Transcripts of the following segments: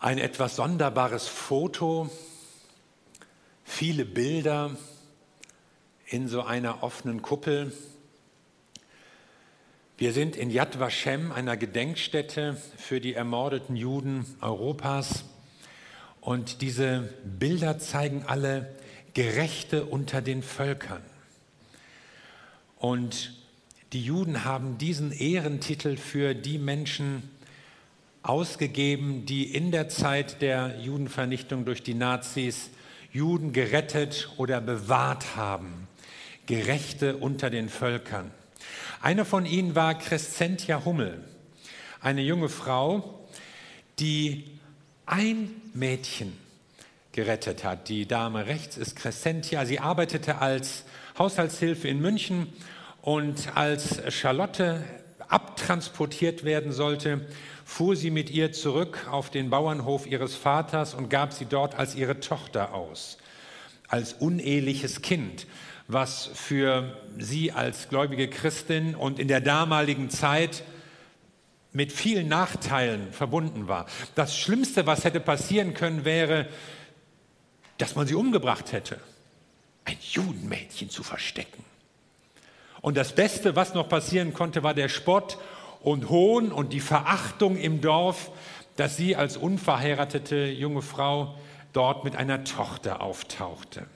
Ein etwas sonderbares Foto, viele Bilder in so einer offenen Kuppel. Wir sind in Yad Vashem, einer Gedenkstätte für die ermordeten Juden Europas. Und diese Bilder zeigen alle Gerechte unter den Völkern. Und die Juden haben diesen Ehrentitel für die Menschen ausgegeben, die in der Zeit der Judenvernichtung durch die Nazis Juden gerettet oder bewahrt haben. Gerechte unter den Völkern. Eine von ihnen war Crescentia Hummel, eine junge Frau, die ein Mädchen gerettet hat. Die Dame rechts ist Crescentia. Sie arbeitete als Haushaltshilfe in München und als Charlotte abtransportiert werden sollte, fuhr sie mit ihr zurück auf den Bauernhof ihres Vaters und gab sie dort als ihre Tochter aus, als uneheliches Kind, was für sie als gläubige Christin und in der damaligen Zeit mit vielen Nachteilen verbunden war. Das Schlimmste, was hätte passieren können, wäre, dass man sie umgebracht hätte. Ein Judenmädchen zu verstecken. Und das Beste, was noch passieren konnte, war der Spott und Hohn und die Verachtung im Dorf, dass sie als unverheiratete junge Frau dort mit einer Tochter auftauchte.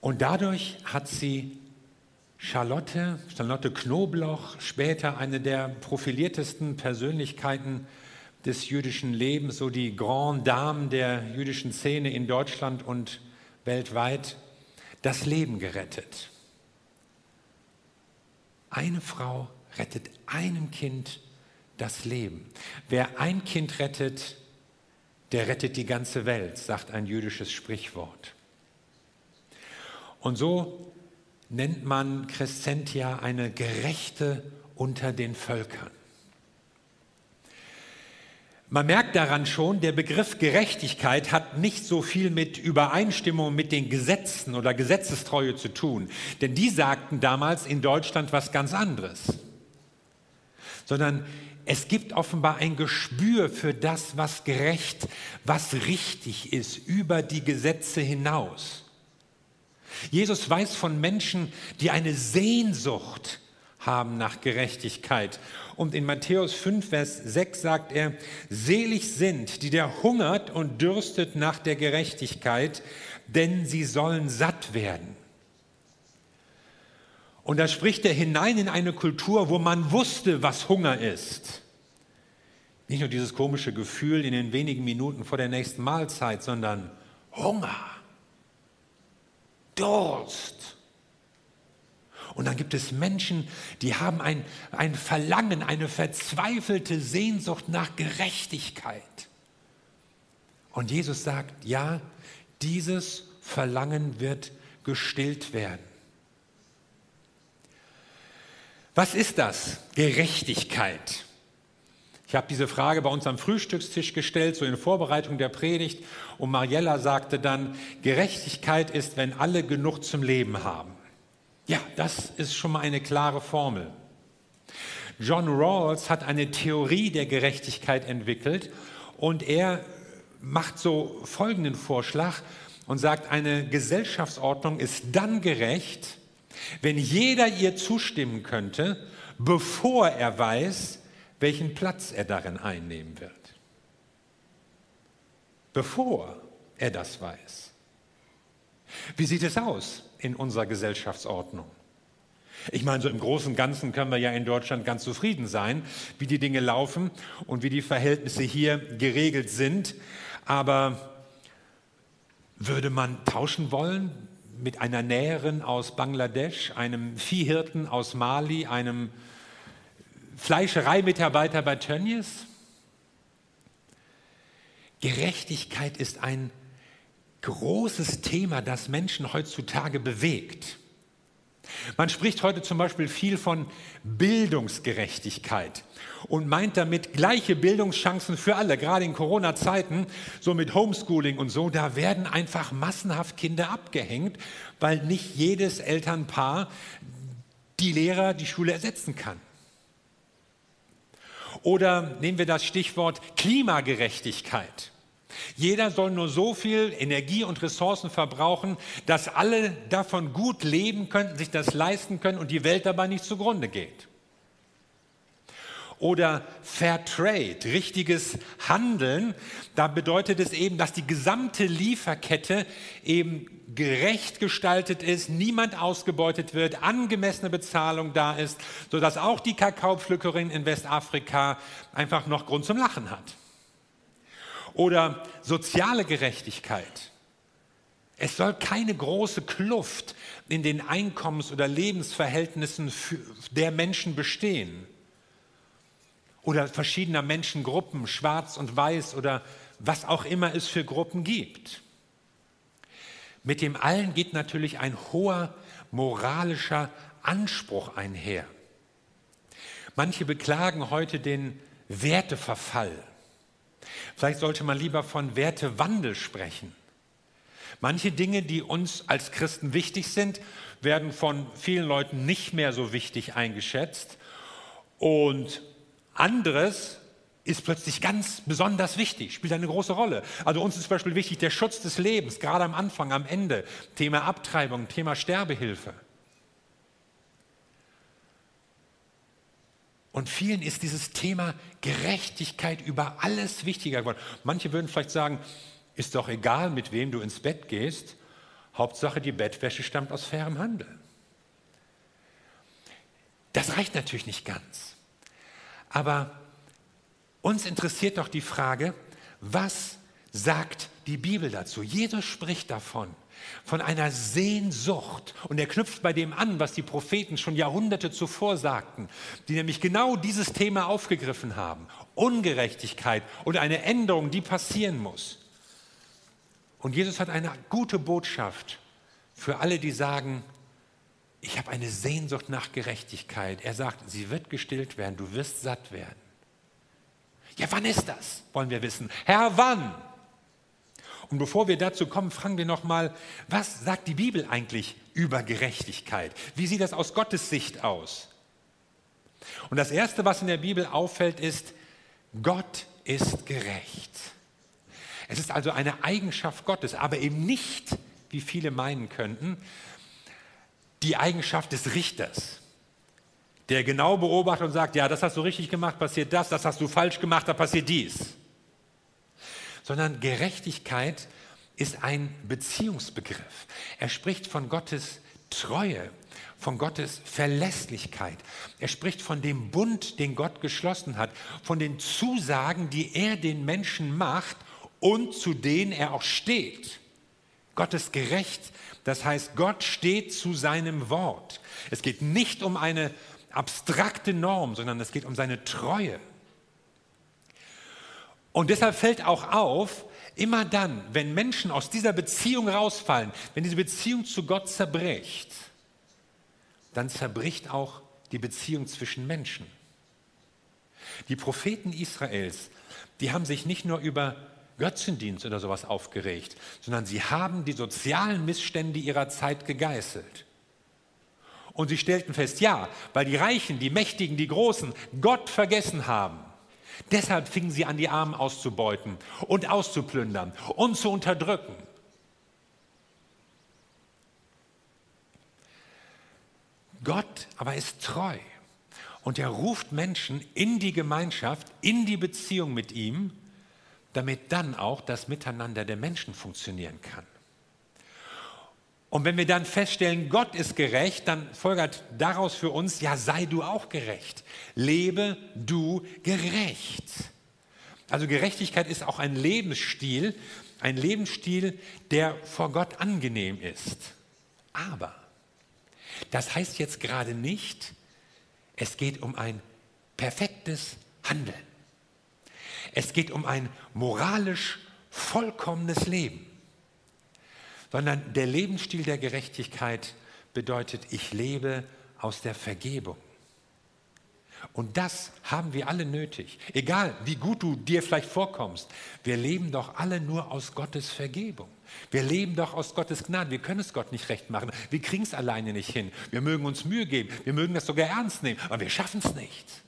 Und dadurch hat sie Charlotte, Charlotte Knobloch, später eine der profiliertesten Persönlichkeiten des jüdischen Lebens, so die Grand Dame der jüdischen Szene in Deutschland und weltweit, das Leben gerettet. Eine Frau rettet einem Kind das Leben. Wer ein Kind rettet, der rettet die ganze Welt, sagt ein jüdisches Sprichwort. Und so nennt man Crescentia eine Gerechte unter den Völkern. Man merkt daran schon, der Begriff Gerechtigkeit hat nicht so viel mit Übereinstimmung mit den Gesetzen oder Gesetzestreue zu tun, denn die sagten damals in Deutschland was ganz anderes, sondern es gibt offenbar ein Gespür für das, was gerecht, was richtig ist, über die Gesetze hinaus. Jesus weiß von Menschen, die eine Sehnsucht haben nach Gerechtigkeit. Und in Matthäus 5, Vers 6 sagt er, selig sind, die der hungert und dürstet nach der Gerechtigkeit, denn sie sollen satt werden. Und da spricht er hinein in eine Kultur, wo man wusste, was Hunger ist. Nicht nur dieses komische Gefühl in den wenigen Minuten vor der nächsten Mahlzeit, sondern Hunger, Durst, und dann gibt es Menschen, die haben ein, ein Verlangen, eine verzweifelte Sehnsucht nach Gerechtigkeit. Und Jesus sagt, ja, dieses Verlangen wird gestillt werden. Was ist das? Gerechtigkeit. Ich habe diese Frage bei uns am Frühstückstisch gestellt, so in Vorbereitung der Predigt, und Mariella sagte dann, Gerechtigkeit ist, wenn alle genug zum Leben haben. Ja, das ist schon mal eine klare Formel. John Rawls hat eine Theorie der Gerechtigkeit entwickelt und er macht so folgenden Vorschlag und sagt, eine Gesellschaftsordnung ist dann gerecht, wenn jeder ihr zustimmen könnte, bevor er weiß, welchen Platz er darin einnehmen wird. Bevor er das weiß. Wie sieht es aus? In unserer Gesellschaftsordnung. Ich meine, so im Großen und Ganzen können wir ja in Deutschland ganz zufrieden sein, wie die Dinge laufen und wie die Verhältnisse hier geregelt sind. Aber würde man tauschen wollen mit einer Näherin aus Bangladesch, einem Viehhirten aus Mali, einem Fleischereimitarbeiter bei Tönnies? Gerechtigkeit ist ein großes Thema, das Menschen heutzutage bewegt. Man spricht heute zum Beispiel viel von Bildungsgerechtigkeit und meint damit gleiche Bildungschancen für alle, gerade in Corona-Zeiten, so mit Homeschooling und so, da werden einfach massenhaft Kinder abgehängt, weil nicht jedes Elternpaar die Lehrer, die Schule ersetzen kann. Oder nehmen wir das Stichwort Klimagerechtigkeit. Jeder soll nur so viel Energie und Ressourcen verbrauchen, dass alle davon gut leben können, sich das leisten können und die Welt dabei nicht zugrunde geht. Oder Fair Trade, richtiges Handeln, da bedeutet es eben, dass die gesamte Lieferkette eben gerecht gestaltet ist, niemand ausgebeutet wird, angemessene Bezahlung da ist, sodass auch die Kakaopflückerin in Westafrika einfach noch Grund zum Lachen hat. Oder soziale Gerechtigkeit. Es soll keine große Kluft in den Einkommens- oder Lebensverhältnissen der Menschen bestehen. Oder verschiedener Menschengruppen, schwarz und weiß oder was auch immer es für Gruppen gibt. Mit dem allen geht natürlich ein hoher moralischer Anspruch einher. Manche beklagen heute den Werteverfall. Vielleicht sollte man lieber von Wertewandel sprechen. Manche Dinge, die uns als Christen wichtig sind, werden von vielen Leuten nicht mehr so wichtig eingeschätzt. Und anderes ist plötzlich ganz besonders wichtig, spielt eine große Rolle. Also uns ist zum Beispiel wichtig der Schutz des Lebens, gerade am Anfang, am Ende, Thema Abtreibung, Thema Sterbehilfe. Und vielen ist dieses Thema Gerechtigkeit über alles wichtiger geworden. Manche würden vielleicht sagen, ist doch egal, mit wem du ins Bett gehst, Hauptsache die Bettwäsche stammt aus fairem Handel. Das reicht natürlich nicht ganz. Aber uns interessiert doch die Frage, was sagt die Bibel dazu? Jesus spricht davon, von einer Sehnsucht. Und er knüpft bei dem an, was die Propheten schon Jahrhunderte zuvor sagten, die nämlich genau dieses Thema aufgegriffen haben. Ungerechtigkeit und eine Änderung, die passieren muss. Und Jesus hat eine gute Botschaft für alle, die sagen, ich habe eine Sehnsucht nach Gerechtigkeit. Er sagt, sie wird gestillt werden, du wirst satt werden. Ja, wann ist das? Wollen wir wissen. Herr, wann? Und bevor wir dazu kommen, fragen wir nochmal, was sagt die Bibel eigentlich über Gerechtigkeit? Wie sieht das aus Gottes Sicht aus? Und das Erste, was in der Bibel auffällt, ist, Gott ist gerecht. Es ist also eine Eigenschaft Gottes, aber eben nicht, wie viele meinen könnten, die Eigenschaft des Richters, der genau beobachtet und sagt, ja, das hast du richtig gemacht, passiert das, das hast du falsch gemacht, da passiert dies. Sondern Gerechtigkeit ist ein Beziehungsbegriff. Er spricht von Gottes Treue, von Gottes Verlässlichkeit. Er spricht von dem Bund, den Gott geschlossen hat, von den Zusagen, die er den Menschen macht und zu denen er auch steht. Gott ist gerecht, das heißt, Gott steht zu seinem Wort. Es geht nicht um eine abstrakte Norm, sondern es geht um seine Treue. Und deshalb fällt auch auf, immer dann, wenn Menschen aus dieser Beziehung rausfallen, wenn diese Beziehung zu Gott zerbricht, dann zerbricht auch die Beziehung zwischen Menschen. Die Propheten Israels, die haben sich nicht nur über Götzendienst oder sowas aufgeregt, sondern sie haben die sozialen Missstände ihrer Zeit gegeißelt. Und sie stellten fest, ja, weil die Reichen, die Mächtigen, die Großen Gott vergessen haben. Deshalb fingen sie an, die Armen auszubeuten und auszuplündern und zu unterdrücken. Gott aber ist treu und er ruft Menschen in die Gemeinschaft, in die Beziehung mit ihm damit dann auch das Miteinander der Menschen funktionieren kann. Und wenn wir dann feststellen, Gott ist gerecht, dann folgert daraus für uns, ja, sei du auch gerecht. Lebe du gerecht. Also Gerechtigkeit ist auch ein Lebensstil, ein Lebensstil, der vor Gott angenehm ist. Aber das heißt jetzt gerade nicht, es geht um ein perfektes Handeln. Es geht um ein moralisch vollkommenes Leben, sondern der Lebensstil der Gerechtigkeit bedeutet, ich lebe aus der Vergebung. Und das haben wir alle nötig. Egal, wie gut du dir vielleicht vorkommst, wir leben doch alle nur aus Gottes Vergebung. Wir leben doch aus Gottes Gnade. Wir können es Gott nicht recht machen. Wir kriegen es alleine nicht hin. Wir mögen uns Mühe geben. Wir mögen das sogar ernst nehmen. Aber wir schaffen es nicht.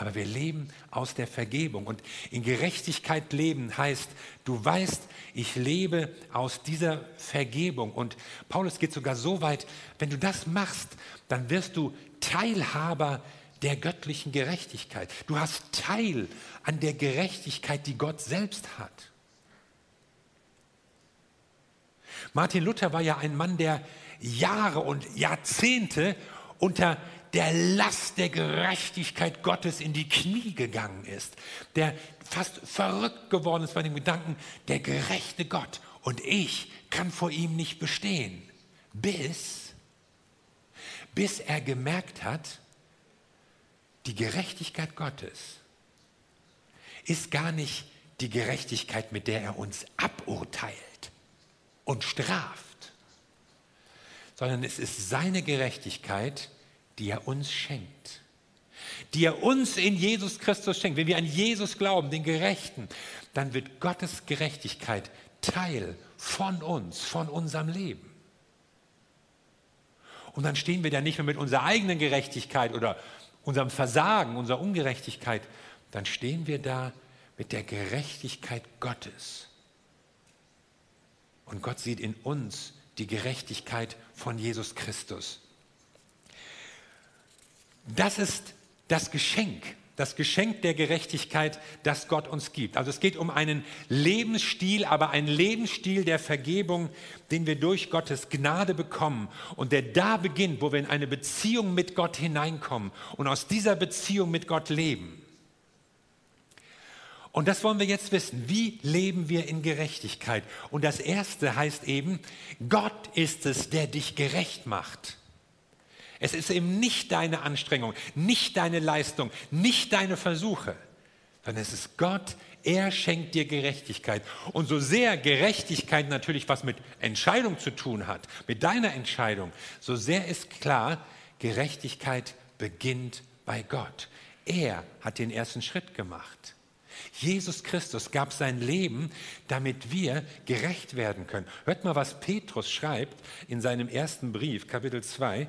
Aber wir leben aus der Vergebung. Und in Gerechtigkeit leben heißt, du weißt, ich lebe aus dieser Vergebung. Und Paulus geht sogar so weit, wenn du das machst, dann wirst du Teilhaber der göttlichen Gerechtigkeit. Du hast Teil an der Gerechtigkeit, die Gott selbst hat. Martin Luther war ja ein Mann, der Jahre und Jahrzehnte unter der Last der Gerechtigkeit Gottes in die Knie gegangen ist, der fast verrückt geworden ist bei dem Gedanken, der gerechte Gott und ich kann vor ihm nicht bestehen, bis, bis er gemerkt hat, die Gerechtigkeit Gottes ist gar nicht die Gerechtigkeit, mit der er uns aburteilt und straft, sondern es ist seine Gerechtigkeit, die er uns schenkt. Die er uns in Jesus Christus schenkt. Wenn wir an Jesus glauben, den Gerechten, dann wird Gottes Gerechtigkeit Teil von uns, von unserem Leben. Und dann stehen wir da nicht mehr mit unserer eigenen Gerechtigkeit oder unserem Versagen, unserer Ungerechtigkeit, dann stehen wir da mit der Gerechtigkeit Gottes. Und Gott sieht in uns die Gerechtigkeit von Jesus Christus. Das ist das Geschenk, das Geschenk der Gerechtigkeit, das Gott uns gibt. Also es geht um einen Lebensstil, aber einen Lebensstil der Vergebung, den wir durch Gottes Gnade bekommen und der da beginnt, wo wir in eine Beziehung mit Gott hineinkommen und aus dieser Beziehung mit Gott leben. Und das wollen wir jetzt wissen. Wie leben wir in Gerechtigkeit? Und das Erste heißt eben, Gott ist es, der dich gerecht macht. Es ist eben nicht deine Anstrengung, nicht deine Leistung, nicht deine Versuche, sondern es ist Gott, er schenkt dir Gerechtigkeit. Und so sehr Gerechtigkeit natürlich was mit Entscheidung zu tun hat, mit deiner Entscheidung, so sehr ist klar, Gerechtigkeit beginnt bei Gott. Er hat den ersten Schritt gemacht. Jesus Christus gab sein Leben, damit wir gerecht werden können. Hört mal, was Petrus schreibt in seinem ersten Brief, Kapitel 2.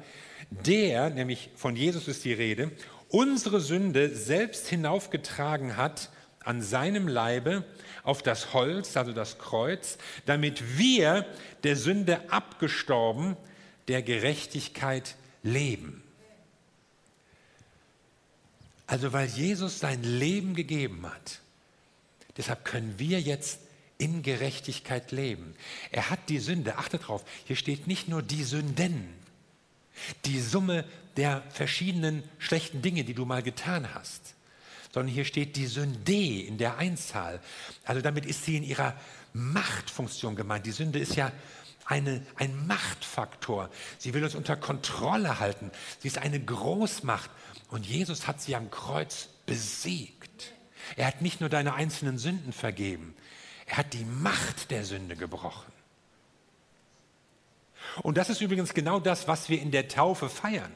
Der, nämlich von Jesus ist die Rede, unsere Sünde selbst hinaufgetragen hat an seinem Leibe auf das Holz, also das Kreuz, damit wir der Sünde abgestorben, der Gerechtigkeit leben. Also weil Jesus sein Leben gegeben hat, deshalb können wir jetzt in Gerechtigkeit leben. Er hat die Sünde, achtet drauf, hier steht nicht nur die Sünden, die Summe der verschiedenen schlechten Dinge, die du mal getan hast, sondern hier steht die Sünde in der Einzahl. Also damit ist sie in ihrer Machtfunktion gemeint. Die Sünde ist ja eine, ein Machtfaktor. Sie will uns unter Kontrolle halten. Sie ist eine Großmacht. Und Jesus hat sie am Kreuz besiegt. Er hat nicht nur deine einzelnen Sünden vergeben, er hat die Macht der Sünde gebrochen. Und das ist übrigens genau das, was wir in der Taufe feiern.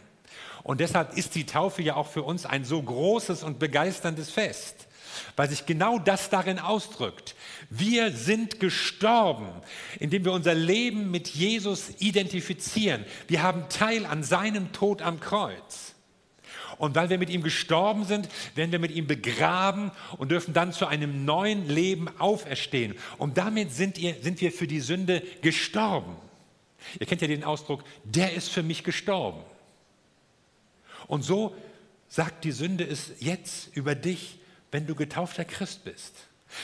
Und deshalb ist die Taufe ja auch für uns ein so großes und begeisterndes Fest, weil sich genau das darin ausdrückt. Wir sind gestorben, indem wir unser Leben mit Jesus identifizieren. Wir haben Teil an seinem Tod am Kreuz. Und weil wir mit ihm gestorben sind, werden wir mit ihm begraben und dürfen dann zu einem neuen Leben auferstehen. Und damit sind, ihr, sind wir für die Sünde gestorben. Ihr kennt ja den Ausdruck, der ist für mich gestorben. Und so sagt die Sünde es jetzt über dich, wenn du getaufter Christ bist.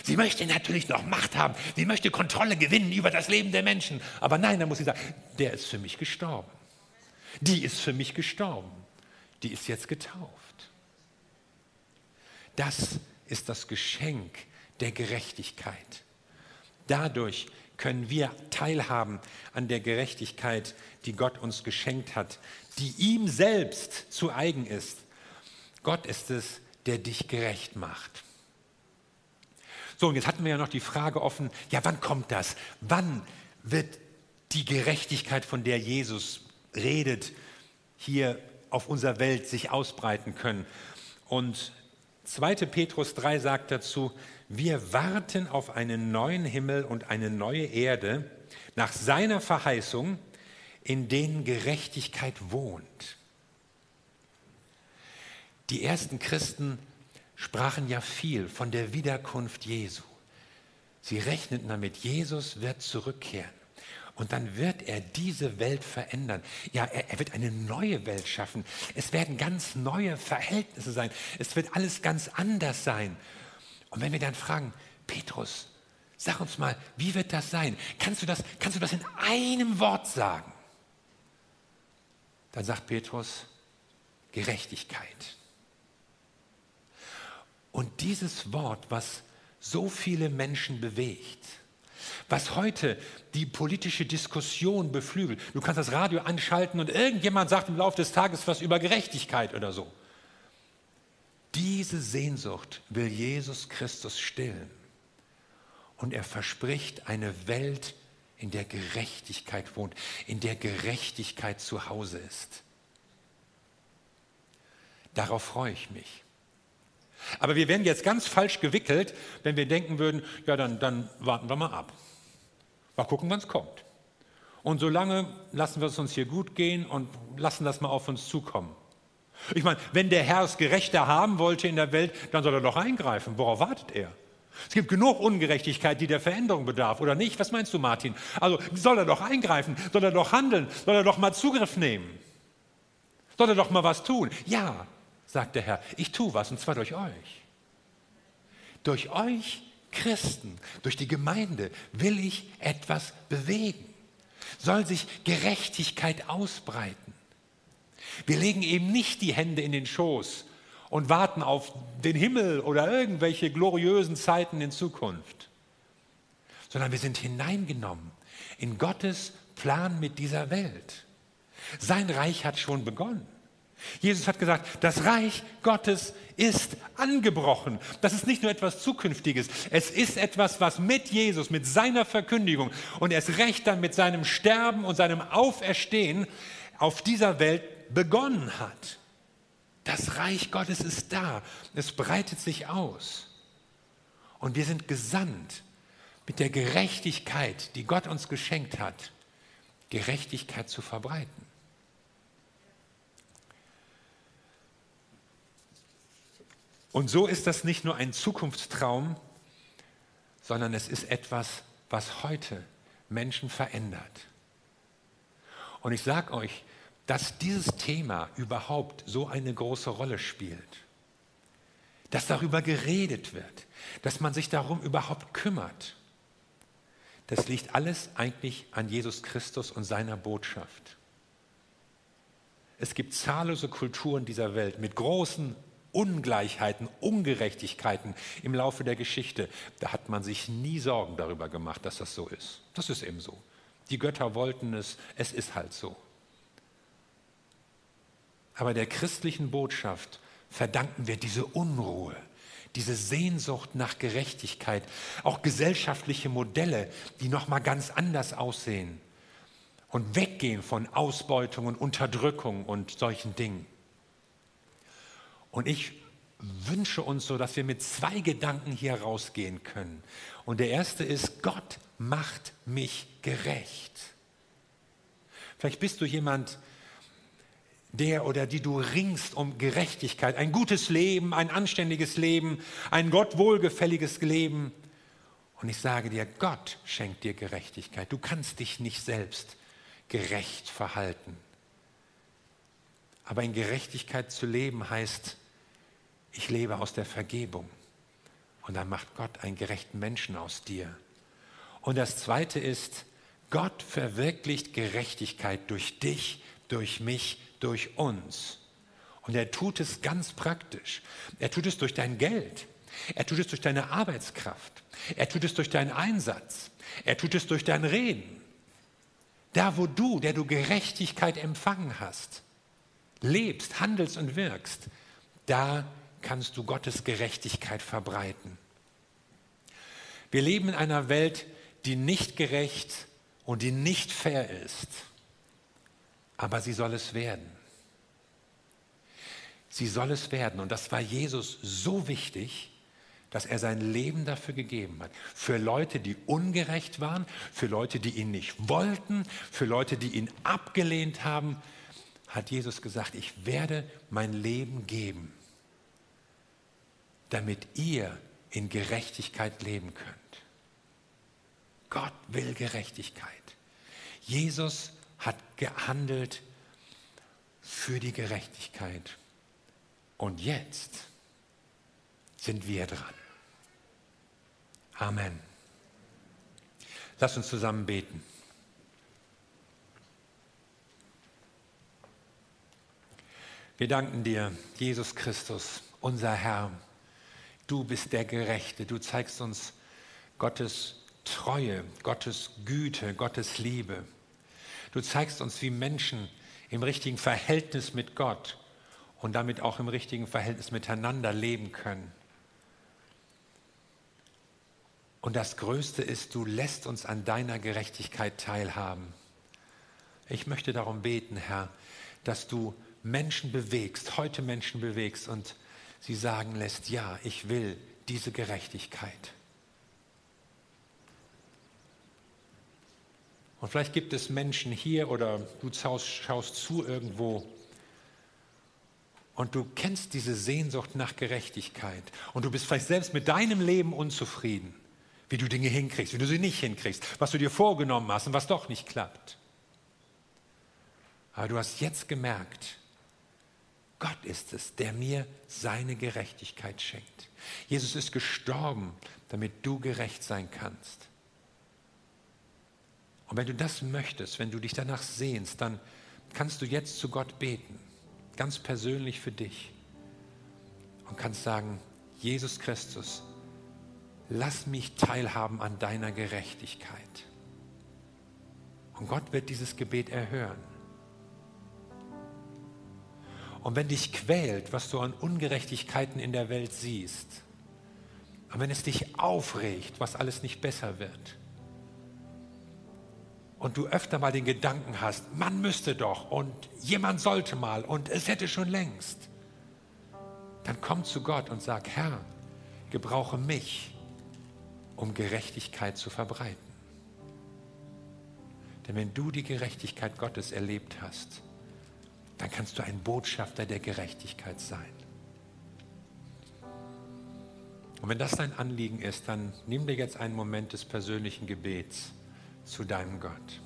Sie möchte natürlich noch Macht haben, sie möchte Kontrolle gewinnen über das Leben der Menschen. Aber nein, dann muss sie sagen, der ist für mich gestorben. Die ist für mich gestorben die ist jetzt getauft. Das ist das Geschenk der Gerechtigkeit. Dadurch können wir teilhaben an der Gerechtigkeit, die Gott uns geschenkt hat, die ihm selbst zu eigen ist. Gott ist es, der dich gerecht macht. So, und jetzt hatten wir ja noch die Frage offen, ja, wann kommt das? Wann wird die Gerechtigkeit, von der Jesus redet, hier auf unserer Welt sich ausbreiten können. Und 2. Petrus 3 sagt dazu, wir warten auf einen neuen Himmel und eine neue Erde nach seiner Verheißung, in denen Gerechtigkeit wohnt. Die ersten Christen sprachen ja viel von der Wiederkunft Jesu. Sie rechneten damit, Jesus wird zurückkehren. Und dann wird er diese Welt verändern. Ja, er, er, wird eine neue Welt schaffen. Es werden ganz neue Verhältnisse sein. Es wird alles ganz anders sein. Und wenn wir dann fragen, Petrus, sag uns mal, wie wird das sein? Kannst du das, kannst du das in einem Wort sagen? Dann sagt Petrus, Gerechtigkeit. Und dieses Wort, was so viele Menschen bewegt, was heute die politische Diskussion beflügelt. Du kannst das Radio anschalten und irgendjemand sagt im Laufe des Tages was über Gerechtigkeit oder so. Diese Sehnsucht will Jesus Christus stillen. Und er verspricht eine Welt, in der Gerechtigkeit wohnt, in der Gerechtigkeit zu Hause ist. Darauf freue ich mich. Aber wir werden jetzt ganz falsch gewickelt, wenn wir denken würden, ja, dann, dann warten wir mal ab. Mal gucken, wann es kommt. Und solange lassen wir es uns hier gut gehen und lassen das mal auf uns zukommen. Ich meine, wenn der Herr es gerechter haben wollte in der Welt, dann soll er doch eingreifen. Worauf wartet er? Es gibt genug Ungerechtigkeit, die der Veränderung bedarf, oder nicht? Was meinst du, Martin? Also soll er doch eingreifen, soll er doch handeln, soll er doch mal Zugriff nehmen, soll er doch mal was tun. Ja, sagt der Herr, ich tue was, und zwar durch euch. Durch euch Christen, durch die Gemeinde will ich etwas bewegen. Soll sich Gerechtigkeit ausbreiten. Wir legen eben nicht die Hände in den Schoß und warten auf den Himmel oder irgendwelche gloriösen Zeiten in Zukunft, sondern wir sind hineingenommen in Gottes Plan mit dieser Welt. Sein Reich hat schon begonnen. Jesus hat gesagt, das Reich Gottes ist angebrochen. Das ist nicht nur etwas Zukünftiges, es ist etwas, was mit Jesus, mit seiner Verkündigung und erst recht dann mit seinem Sterben und seinem Auferstehen auf dieser Welt begonnen hat. Das Reich Gottes ist da, es breitet sich aus. Und wir sind gesandt mit der Gerechtigkeit, die Gott uns geschenkt hat, Gerechtigkeit zu verbreiten. Und so ist das nicht nur ein Zukunftstraum, sondern es ist etwas, was heute Menschen verändert. Und ich sage euch, dass dieses Thema überhaupt so eine große Rolle spielt, dass darüber geredet wird, dass man sich darum überhaupt kümmert, das liegt alles eigentlich an Jesus Christus und seiner Botschaft. Es gibt zahllose Kulturen dieser Welt mit großen Ungleichheiten, Ungerechtigkeiten im Laufe der Geschichte. Da hat man sich nie Sorgen darüber gemacht, dass das so ist. Das ist eben so. Die Götter wollten es, es ist halt so. Aber der christlichen Botschaft verdanken wir diese Unruhe, diese Sehnsucht nach Gerechtigkeit, auch gesellschaftliche Modelle, die noch mal ganz anders aussehen und weggehen von Ausbeutung und Unterdrückung und solchen Dingen. Und ich wünsche uns so, dass wir mit zwei Gedanken hier rausgehen können. Und der erste ist, Gott macht mich gerecht. Vielleicht bist du jemand, der oder die du ringst um Gerechtigkeit, ein gutes Leben, ein anständiges Leben, ein Gott wohlgefälliges Leben. Und ich sage dir, Gott schenkt dir Gerechtigkeit. Du kannst dich nicht selbst gerecht verhalten. Aber in Gerechtigkeit zu leben heißt, ich lebe aus der Vergebung. Und dann macht Gott einen gerechten Menschen aus dir. Und das Zweite ist, Gott verwirklicht Gerechtigkeit durch dich, durch mich, durch uns. Und er tut es ganz praktisch. Er tut es durch dein Geld. Er tut es durch deine Arbeitskraft. Er tut es durch deinen Einsatz. Er tut es durch dein Reden. Da, wo du, der du Gerechtigkeit empfangen hast, lebst, handelst und wirkst, da kannst du Gottes Gerechtigkeit verbreiten. Wir leben in einer Welt, die nicht gerecht und die nicht fair ist, aber sie soll es werden. Sie soll es werden. Und das war Jesus so wichtig, dass er sein Leben dafür gegeben hat. Für Leute, die ungerecht waren, für Leute, die ihn nicht wollten, für Leute, die ihn abgelehnt haben, hat Jesus gesagt, ich werde mein Leben geben damit ihr in Gerechtigkeit leben könnt. Gott will Gerechtigkeit. Jesus hat gehandelt für die Gerechtigkeit. Und jetzt sind wir dran. Amen. Lass uns zusammen beten. Wir danken dir, Jesus Christus, unser Herr. Du bist der Gerechte. Du zeigst uns Gottes Treue, Gottes Güte, Gottes Liebe. Du zeigst uns, wie Menschen im richtigen Verhältnis mit Gott und damit auch im richtigen Verhältnis miteinander leben können. Und das Größte ist, du lässt uns an deiner Gerechtigkeit teilhaben. Ich möchte darum beten, Herr, dass du Menschen bewegst, heute Menschen bewegst und sie sagen lässt, ja, ich will diese Gerechtigkeit. Und vielleicht gibt es Menschen hier oder du schaust, schaust zu irgendwo und du kennst diese Sehnsucht nach Gerechtigkeit und du bist vielleicht selbst mit deinem Leben unzufrieden, wie du Dinge hinkriegst, wie du sie nicht hinkriegst, was du dir vorgenommen hast und was doch nicht klappt. Aber du hast jetzt gemerkt, Gott ist es, der mir seine Gerechtigkeit schenkt. Jesus ist gestorben, damit du gerecht sein kannst. Und wenn du das möchtest, wenn du dich danach sehnst, dann kannst du jetzt zu Gott beten, ganz persönlich für dich. Und kannst sagen, Jesus Christus, lass mich teilhaben an deiner Gerechtigkeit. Und Gott wird dieses Gebet erhören. Und wenn dich quält, was du an Ungerechtigkeiten in der Welt siehst, und wenn es dich aufregt, was alles nicht besser wird, und du öfter mal den Gedanken hast, man müsste doch und jemand sollte mal und es hätte schon längst, dann komm zu Gott und sag, Herr, gebrauche mich, um Gerechtigkeit zu verbreiten. Denn wenn du die Gerechtigkeit Gottes erlebt hast, dann kannst du ein Botschafter der Gerechtigkeit sein. Und wenn das dein Anliegen ist, dann nimm dir jetzt einen Moment des persönlichen Gebets zu deinem Gott.